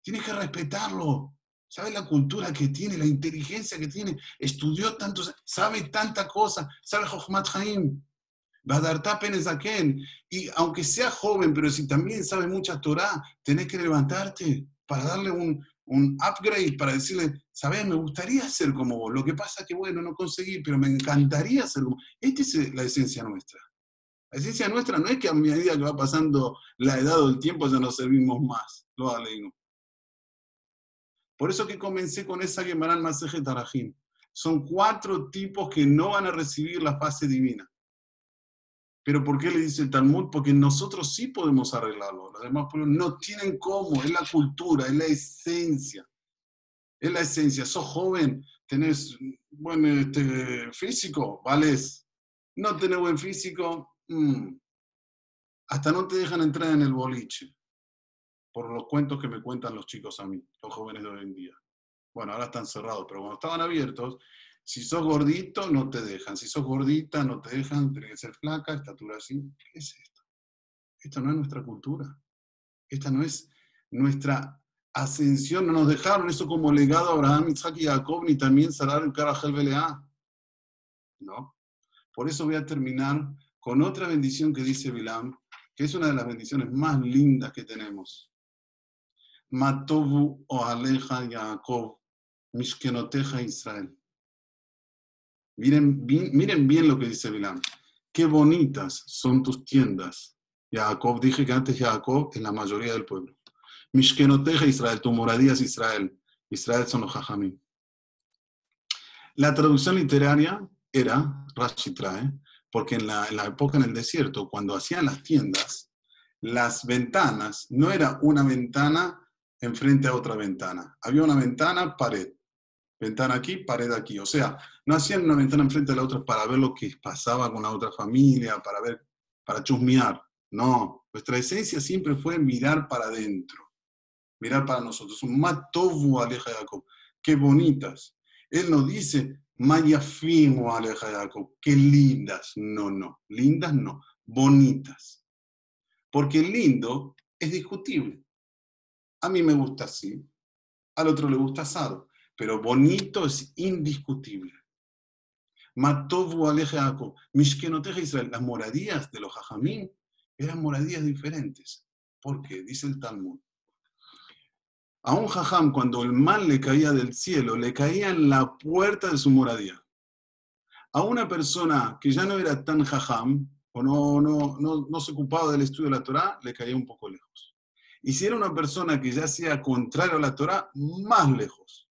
Tienes que respetarlo. ¿Sabe la cultura que tiene, la inteligencia que tiene? Estudió tanto, sabe tanta cosa, sabe Jochmat Haim. Y aunque sea joven, pero si también sabe mucha Torah, tenés que levantarte para darle un, un upgrade, para decirle, sabes, me gustaría ser como vos. Lo que pasa es que, bueno, no conseguí, pero me encantaría ser como Esta es la esencia nuestra. La esencia nuestra no es que a medida que va pasando la edad o el tiempo ya nos servimos más. Lo aleino. Por eso que comencé con esa Gemaran Maseje Tarajim. Son cuatro tipos que no van a recibir la fase divina. Pero ¿por qué le dice el Talmud? Porque nosotros sí podemos arreglarlo. Los demás pueblos no tienen cómo. Es la cultura, es la esencia. Es la esencia. Sos joven, tenés buen este, físico, vales. No tenés buen físico, mm. hasta no te dejan entrar en el boliche. Por los cuentos que me cuentan los chicos a mí, los jóvenes de hoy en día. Bueno, ahora están cerrados, pero cuando estaban abiertos, si sos gordito, no te dejan. Si sos gordita, no te dejan. Tienes que ser flaca, estatura así. ¿Qué es esto? Esto no es nuestra cultura. Esta no es nuestra ascensión. No nos dejaron eso como legado a Abraham, Isaac y Jacob, ni también Sarar el Karajel Belea. ¿No? Por eso voy a terminar con otra bendición que dice Bilam, que es una de las bendiciones más lindas que tenemos. Matovu o Aleja Jacob, Mishkenoteja Israel. Miren bien, lo que dice Bilam. Qué bonitas son tus tiendas. Jacob, dije que antes Jacob es la mayoría del pueblo. Mishkenoteja Israel, tu moradía es Israel. Israel son los jajamim. La traducción literaria era, Rashi trae, porque en la, en la época en el desierto, cuando hacían las tiendas, las ventanas no era una ventana enfrente a otra ventana. Había una ventana, pared. Ventana aquí, pared aquí. O sea, no hacían una ventana enfrente de la otra para ver lo que pasaba con la otra familia, para ver, para chusmear. No, nuestra esencia siempre fue mirar para adentro, mirar para nosotros. Matovu aleja Jacob. Qué bonitas. Él nos dice, mayafimo aleja Jacob. Qué lindas. No, no. Lindas no. Bonitas. Porque lindo es discutible. A mí me gusta así, al otro le gusta asado. pero bonito es indiscutible. Matovu Alejaco, Mishkenoteja Israel, las moradías de los Jajamín eran moradías diferentes. ¿Por qué? Dice el Talmud. A un jajam, cuando el mal le caía del cielo, le caía en la puerta de su moradía. A una persona que ya no era tan jajam, o no, no, no, no se ocupaba del estudio de la Torah, le caía un poco lejos. Y si era una persona que ya sea contrario a la Torah, más lejos.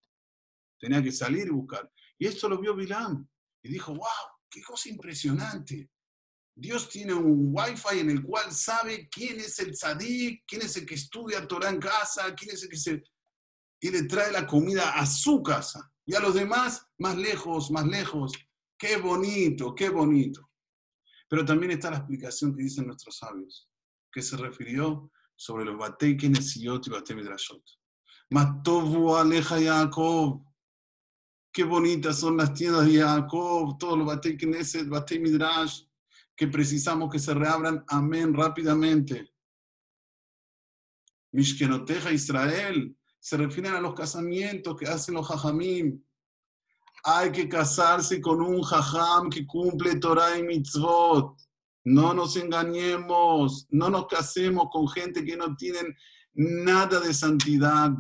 Tenía que salir y buscar. Y esto lo vio Bilam. Y dijo, wow, qué cosa impresionante. Dios tiene un wifi en el cual sabe quién es el tzadik, quién es el que estudia Torah en casa, quién es el que se... Y le trae la comida a su casa. Y a los demás, más lejos, más lejos. Qué bonito, qué bonito. Pero también está la explicación que dicen nuestros sabios, que se refirió sobre los Batei y Batei Midrashot. Matovu Aleja Yaakov. Qué bonitas son las tiendas de Jacob, todos los Batei Batei Midrash que precisamos que se reabran, amén, rápidamente. Mishkenoteja Israel, se refieren a los casamientos que hacen los jajamim. Hay que casarse con un jajam que cumple Torah y mitzvot. No nos engañemos, no nos casemos con gente que no tienen nada de santidad.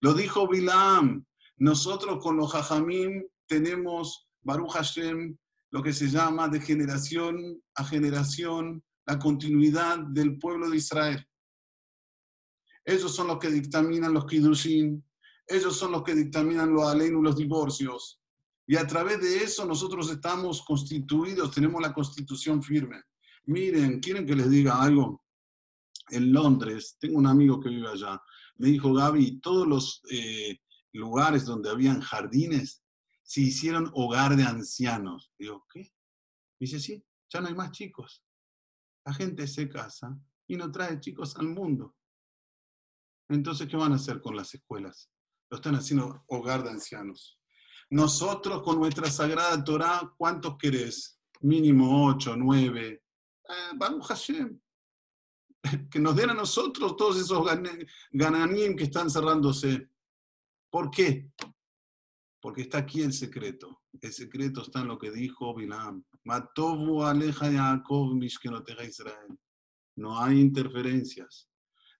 Lo dijo Bilam. Nosotros con los jajamim tenemos Baruch Hashem lo que se llama de generación a generación la continuidad del pueblo de Israel. Ellos son los que dictaminan los kidushin, ellos son los que dictaminan los aleinu, los divorcios. Y a través de eso nosotros estamos constituidos, tenemos la constitución firme. Miren, ¿quieren que les diga algo? En Londres, tengo un amigo que vive allá, me dijo, Gaby, todos los eh, lugares donde habían jardines se hicieron hogar de ancianos. Digo, ¿qué? Dice, sí, ya no hay más chicos. La gente se casa y no trae chicos al mundo. Entonces, ¿qué van a hacer con las escuelas? Lo están haciendo hogar de ancianos. Nosotros con nuestra sagrada Torah, ¿cuántos querés? Mínimo ocho, nueve. Eh, Baruch Hashem. [LAUGHS] Que nos den a nosotros todos esos gananim que están cerrándose. ¿Por qué? Porque está aquí el secreto. El secreto está en lo que dijo Bilam. Matovu aleja Yaakov mishkenoteja Israel. No hay interferencias.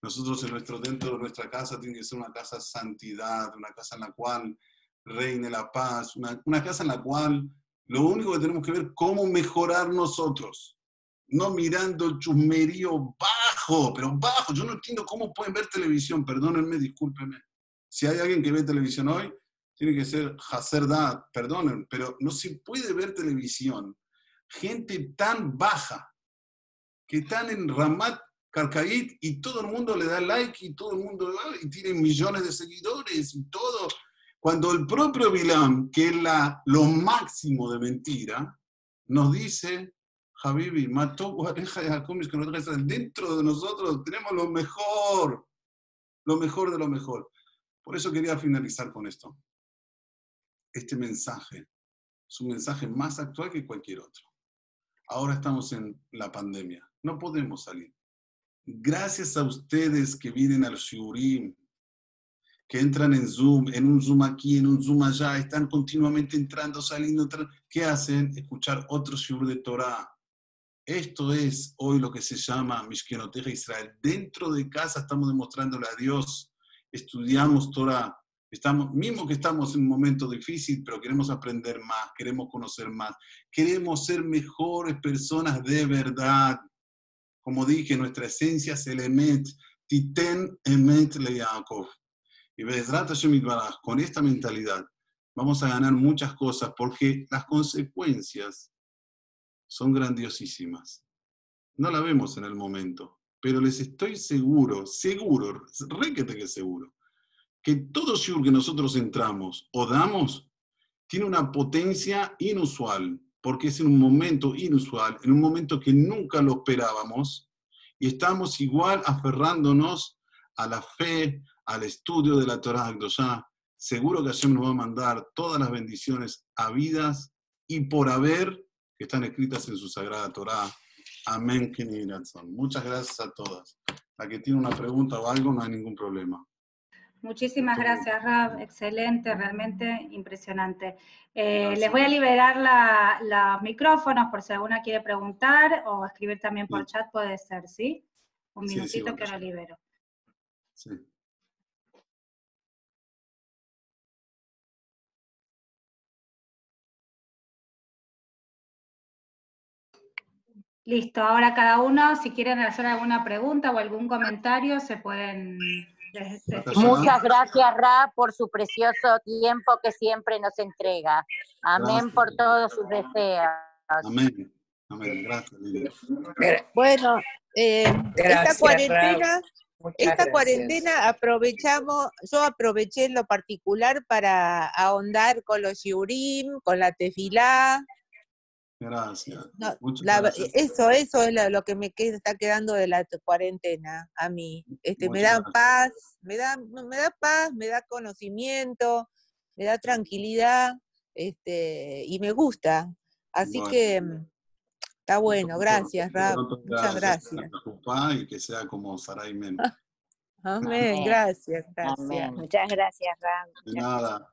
Nosotros en nuestro, dentro de nuestra casa tiene que ser una casa santidad, una casa en la cual reine la paz, una, casa en la cual lo único que tenemos que ver es cómo mejorar nosotros. No mirando el bajo, pero bajo. Yo no entiendo cómo pueden ver televisión. Perdónenme, discúlpenme. Si hay alguien que ve televisión hoy, tiene que ser Haserdad, perdonen, pero no se puede ver televisión. Gente tan baja, que están en Ramat Karkait y todo el mundo le da like y todo el mundo y tiene millones de seguidores y todo. Cuando el propio Bilam, que es la, lo máximo de mentira, nos dice, Habibi, mató que dentro de nosotros tenemos lo mejor, lo mejor de lo mejor. Por eso quería finalizar con esto este mensaje es un mensaje más actual que cualquier otro. Ahora estamos en la pandemia, no podemos salir. Gracias a ustedes que vienen al Shurim, que entran en Zoom, en un Zoom aquí, en un Zoom allá, están continuamente entrando, saliendo, ¿qué hacen? Escuchar otro Shur de Torah. Esto es hoy lo que se llama Mishkenoteja Israel. Dentro de casa estamos demostrándole a Dios, estudiamos Torah, Estamos, mismo que estamos en un momento difícil, pero queremos aprender más, queremos conocer más, queremos ser mejores personas de verdad. Como dije, nuestra esencia es el Emet, Titen Emet Le Yaakov. Y con esta mentalidad vamos a ganar muchas cosas porque las consecuencias son grandiosísimas. No la vemos en el momento, pero les estoy seguro, seguro, requete que seguro, que todo shiur que nosotros entramos o damos tiene una potencia inusual, porque es en un momento inusual, en un momento que nunca lo esperábamos, y estamos igual aferrándonos a la fe, al estudio de la Torah Akdoshá. Seguro que Hashem nos va a mandar todas las bendiciones habidas y por haber que están escritas en su sagrada Torah. Amén. Muchas gracias a todas. La que tiene una pregunta o algo, no hay ningún problema. Muchísimas gracias, Rab. Excelente, realmente impresionante. Eh, les voy a liberar la- los micrófonos por si alguna quiere preguntar o escribir también por Sí. chat, puede ser, ¿sí? Un Sí, sí, minutito bueno, que lo sí. libero. Sí. Listo, ahora cada uno, si quieren hacer alguna pregunta o algún comentario, se pueden... Muchas gracias, Ra, por su precioso tiempo que siempre nos entrega. Amén Gracias. por todos sus deseos. Amén. Amén. Gracias. Bueno, eh, Gracias, esta cuarentena, Muchas esta gracias. cuarentena aprovechamos, yo aproveché en lo particular para ahondar con los yurim, con la tefilá. Gracias. No, Muchas la- gracias. eso, eso es lo, lo que me queda- está quedando de la cuarentena a mí. Este, me da gracias. paz, me da, me da paz, me da conocimiento, me da tranquilidad, este, y me gusta. Así Bueno. que está bueno, gracias, Rab. Muchas gracias. gracias. Y que sea como Sarai Men. [LAUGHS] Amén, Amén. gracias, gracias. Amén. Muchas gracias, Ram. De nada.